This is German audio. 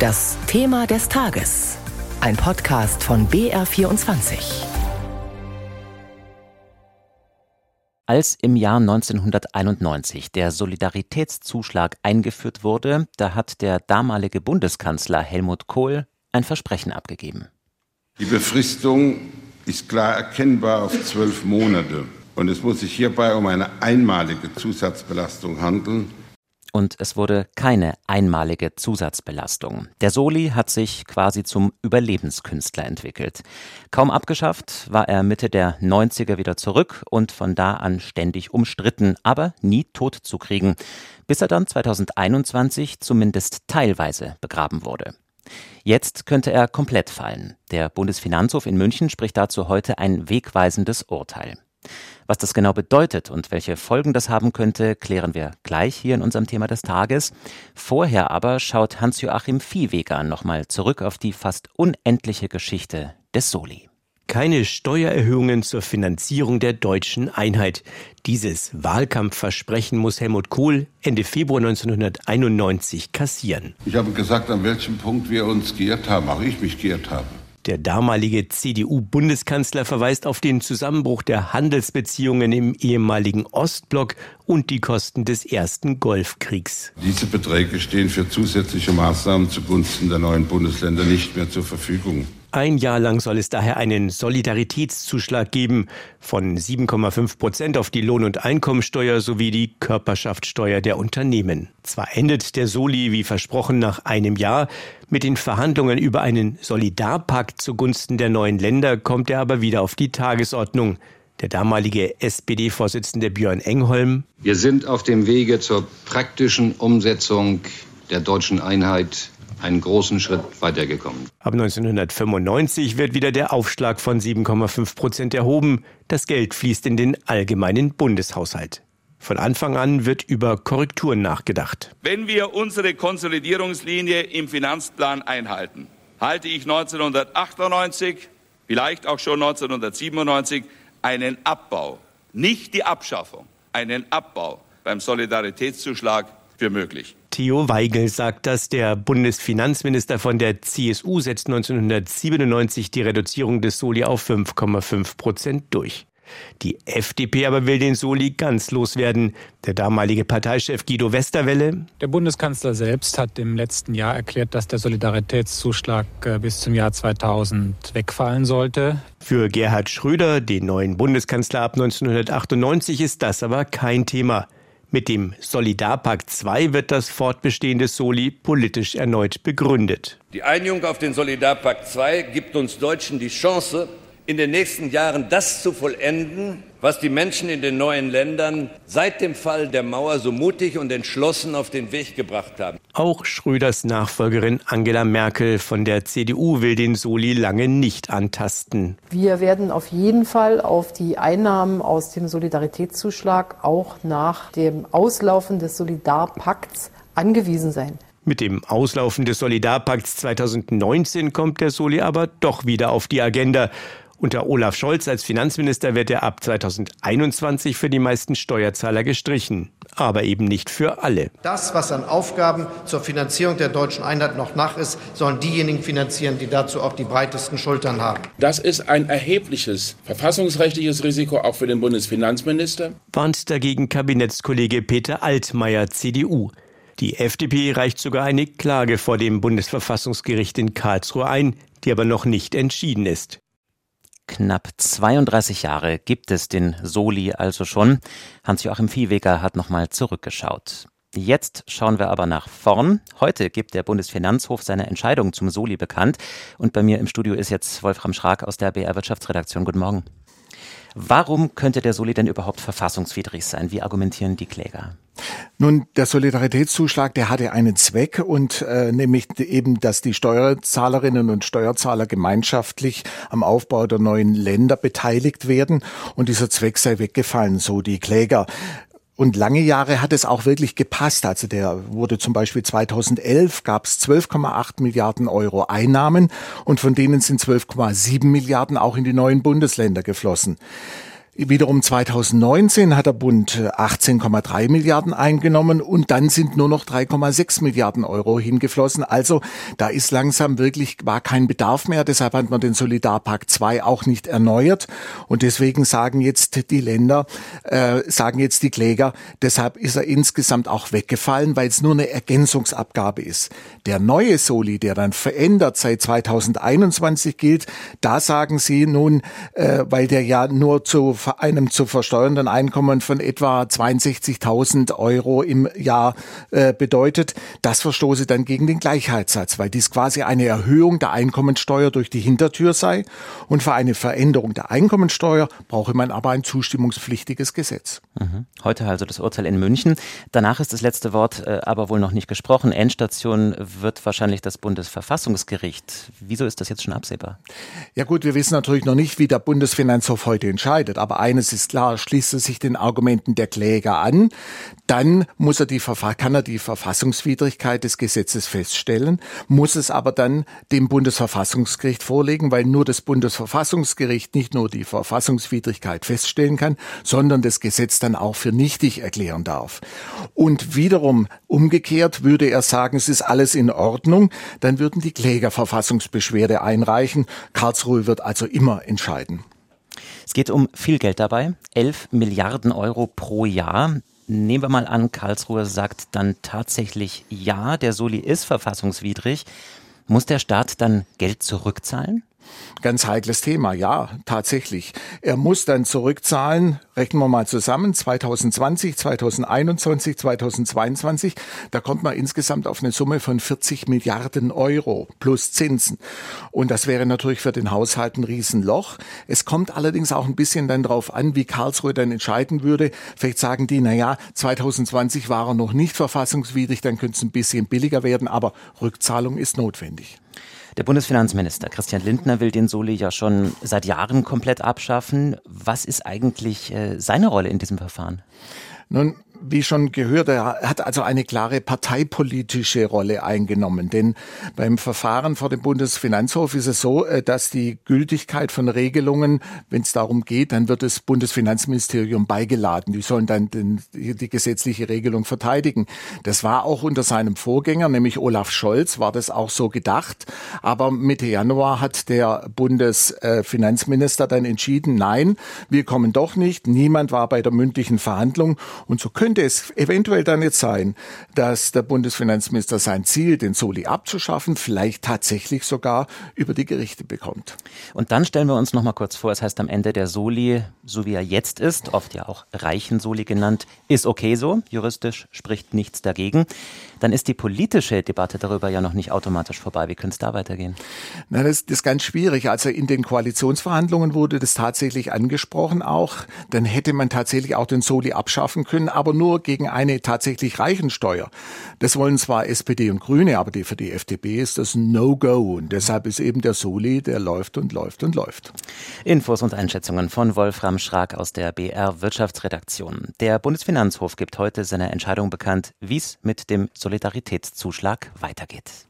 Das Thema des Tages. Ein Podcast von BR24. Als im Jahr 1991 der Solidaritätszuschlag eingeführt wurde, da hat der damalige Bundeskanzler Helmut Kohl ein Versprechen abgegeben. Die Befristung ist klar erkennbar auf zwölf Monate. Und es muss sich hierbei um eine einmalige Zusatzbelastung handeln, und es wurde keine einmalige Zusatzbelastung. Der Soli hat sich quasi zum Überlebenskünstler entwickelt. Kaum abgeschafft, war er Mitte der 90er wieder zurück und von da an ständig umstritten, aber nie tot zu kriegen, bis er dann 2021 zumindest teilweise begraben wurde. Jetzt könnte er komplett fallen. Der Bundesfinanzhof in München spricht dazu heute ein wegweisendes Urteil. Was das genau bedeutet und welche Folgen das haben könnte, klären wir gleich hier in unserem Thema des Tages. Vorher aber schaut Hans-Joachim Viehweger nochmal zurück auf die fast unendliche Geschichte des Soli. Keine Steuererhöhungen zur Finanzierung der deutschen Einheit. Dieses Wahlkampfversprechen muss Helmut Kohl Ende Februar 1991 kassieren. Ich habe gesagt, an welchem Punkt wir uns geirrt haben, auch ich mich geirrt habe. Der damalige CDU-Bundeskanzler verweist auf den Zusammenbruch der Handelsbeziehungen im ehemaligen Ostblock und die Kosten des ersten Golfkriegs. Diese Beträge stehen für zusätzliche Maßnahmen zugunsten der neuen Bundesländer nicht mehr zur Verfügung. Ein Jahr lang soll es daher einen Solidaritätszuschlag geben von 7,5 Prozent auf die Lohn- und Einkommensteuer sowie die Körperschaftssteuer der Unternehmen. Zwar endet der Soli wie versprochen nach einem Jahr, mit den Verhandlungen über einen Solidarpakt zugunsten der neuen Länder kommt er aber wieder auf die Tagesordnung. Der damalige SPD-Vorsitzende Björn Engholm. Wir sind auf dem Wege zur praktischen Umsetzung der deutschen Einheit einen großen Schritt weitergekommen. Ab 1995 wird wieder der Aufschlag von 7,5 Prozent erhoben. Das Geld fließt in den allgemeinen Bundeshaushalt. Von Anfang an wird über Korrekturen nachgedacht. Wenn wir unsere Konsolidierungslinie im Finanzplan einhalten, halte ich 1998, vielleicht auch schon 1997, einen Abbau, nicht die Abschaffung, einen Abbau beim Solidaritätszuschlag für möglich. Theo Weigel sagt das. Der Bundesfinanzminister von der CSU setzt 1997 die Reduzierung des Soli auf 5,5 Prozent durch. Die FDP aber will den Soli ganz loswerden. Der damalige Parteichef Guido Westerwelle. Der Bundeskanzler selbst hat im letzten Jahr erklärt, dass der Solidaritätszuschlag äh, bis zum Jahr 2000 wegfallen sollte. Für Gerhard Schröder, den neuen Bundeskanzler ab 1998, ist das aber kein Thema. Mit dem Solidarpakt II wird das Fortbestehen des Soli politisch erneut begründet. Die Einigung auf den Solidarpakt II gibt uns Deutschen die Chance, in den nächsten Jahren das zu vollenden, was die Menschen in den neuen Ländern seit dem Fall der Mauer so mutig und entschlossen auf den Weg gebracht haben. Auch Schröders Nachfolgerin Angela Merkel von der CDU will den Soli lange nicht antasten. Wir werden auf jeden Fall auf die Einnahmen aus dem Solidaritätszuschlag auch nach dem Auslaufen des Solidarpakts angewiesen sein. Mit dem Auslaufen des Solidarpakts 2019 kommt der Soli aber doch wieder auf die Agenda. Unter Olaf Scholz als Finanzminister wird er ab 2021 für die meisten Steuerzahler gestrichen, aber eben nicht für alle. Das, was an Aufgaben zur Finanzierung der deutschen Einheit noch nach ist, sollen diejenigen finanzieren, die dazu auch die breitesten Schultern haben. Das ist ein erhebliches verfassungsrechtliches Risiko auch für den Bundesfinanzminister. Warnt dagegen Kabinettskollege Peter Altmaier, CDU. Die FDP reicht sogar eine Klage vor dem Bundesverfassungsgericht in Karlsruhe ein, die aber noch nicht entschieden ist. Knapp 32 Jahre gibt es den Soli also schon. Hans-Joachim Viehweger hat nochmal zurückgeschaut. Jetzt schauen wir aber nach vorn. Heute gibt der Bundesfinanzhof seine Entscheidung zum Soli bekannt. Und bei mir im Studio ist jetzt Wolfram Schrag aus der BR Wirtschaftsredaktion. Guten Morgen. Warum könnte der Soli denn überhaupt verfassungswidrig sein? Wie argumentieren die Kläger? Nun, der Solidaritätszuschlag, der hatte einen Zweck und äh, nämlich eben, dass die Steuerzahlerinnen und Steuerzahler gemeinschaftlich am Aufbau der neuen Länder beteiligt werden und dieser Zweck sei weggefallen, so die Kläger. Und lange Jahre hat es auch wirklich gepasst. Also der wurde zum Beispiel 2011 gab es 12,8 Milliarden Euro Einnahmen und von denen sind 12,7 Milliarden auch in die neuen Bundesländer geflossen. Wiederum 2019 hat der Bund 18,3 äh, Milliarden eingenommen und dann sind nur noch 3,6 Milliarden Euro hingeflossen. Also da ist langsam wirklich, war kein Bedarf mehr. Deshalb hat man den Solidarpakt 2 auch nicht erneuert. Und deswegen sagen jetzt die Länder, äh, sagen jetzt die Kläger, deshalb ist er insgesamt auch weggefallen, weil es nur eine Ergänzungsabgabe ist. Der neue Soli, der dann verändert seit 2021 gilt, da sagen sie nun, äh, weil der ja nur zu einem zu versteuernden Einkommen von etwa 62.000 Euro im Jahr äh, bedeutet, das verstoße dann gegen den Gleichheitssatz, weil dies quasi eine Erhöhung der Einkommensteuer durch die Hintertür sei und für eine Veränderung der Einkommensteuer brauche man aber ein zustimmungspflichtiges Gesetz. Mhm. Heute also das Urteil in München. Danach ist das letzte Wort äh, aber wohl noch nicht gesprochen. Endstation wird wahrscheinlich das Bundesverfassungsgericht. Wieso ist das jetzt schon absehbar? Ja gut, wir wissen natürlich noch nicht, wie der Bundesfinanzhof heute entscheidet, aber eines ist klar, schließt er sich den Argumenten der Kläger an, dann muss er die, kann er die Verfassungswidrigkeit des Gesetzes feststellen, muss es aber dann dem Bundesverfassungsgericht vorlegen, weil nur das Bundesverfassungsgericht nicht nur die Verfassungswidrigkeit feststellen kann, sondern das Gesetz dann auch für nichtig erklären darf. Und wiederum umgekehrt würde er sagen, es ist alles in Ordnung, dann würden die Kläger Verfassungsbeschwerde einreichen. Karlsruhe wird also immer entscheiden. Es geht um viel Geld dabei, 11 Milliarden Euro pro Jahr. Nehmen wir mal an, Karlsruhe sagt dann tatsächlich ja, der Soli ist verfassungswidrig. Muss der Staat dann Geld zurückzahlen? Ganz heikles Thema, ja, tatsächlich. Er muss dann zurückzahlen, rechnen wir mal zusammen, 2020, 2021, 2022, da kommt man insgesamt auf eine Summe von 40 Milliarden Euro plus Zinsen. Und das wäre natürlich für den Haushalt ein Riesenloch. Es kommt allerdings auch ein bisschen dann drauf an, wie Karlsruhe dann entscheiden würde. Vielleicht sagen die, na ja, 2020 war er noch nicht verfassungswidrig, dann könnte es ein bisschen billiger werden, aber Rückzahlung ist notwendig. Der Bundesfinanzminister Christian Lindner will den Soli ja schon seit Jahren komplett abschaffen. Was ist eigentlich äh, seine Rolle in diesem Verfahren? Nun, wie schon gehört, er hat also eine klare parteipolitische Rolle eingenommen. Denn beim Verfahren vor dem Bundesfinanzhof ist es so, äh, dass die Gültigkeit von Regelungen, wenn es darum geht, dann wird das Bundesfinanzministerium beigeladen. Die sollen dann den, die gesetzliche Regelung verteidigen. Das war auch unter seinem Vorgänger, nämlich Olaf Scholz, war das auch so gedacht. Aber Mitte Januar hat der Bundesfinanzminister dann entschieden, nein, wir kommen doch nicht. Niemand war bei der mündlichen Verhandlung. Und so können könnte es eventuell dann jetzt sein, dass der Bundesfinanzminister sein Ziel, den Soli abzuschaffen, vielleicht tatsächlich sogar über die Gerichte bekommt. Und dann stellen wir uns noch mal kurz vor, es heißt am Ende der Soli, so wie er jetzt ist, oft ja auch reichen Soli genannt, ist okay so, juristisch spricht nichts dagegen. Dann ist die politische Debatte darüber ja noch nicht automatisch vorbei. Wie könnte es da weitergehen? Na, das, das ist ganz schwierig. Also in den Koalitionsverhandlungen wurde das tatsächlich angesprochen auch. Dann hätte man tatsächlich auch den Soli abschaffen können, aber nur gegen eine tatsächlich Reichensteuer. Das wollen zwar SPD und Grüne, aber für die FDP ist das No-Go. Und deshalb ist eben der Soli, der läuft und läuft und läuft. Infos und Einschätzungen von Wolfram Schrag aus der BR Wirtschaftsredaktion. Der Bundesfinanzhof gibt heute seine Entscheidung bekannt, wie es mit dem Solidaritätszuschlag weitergeht.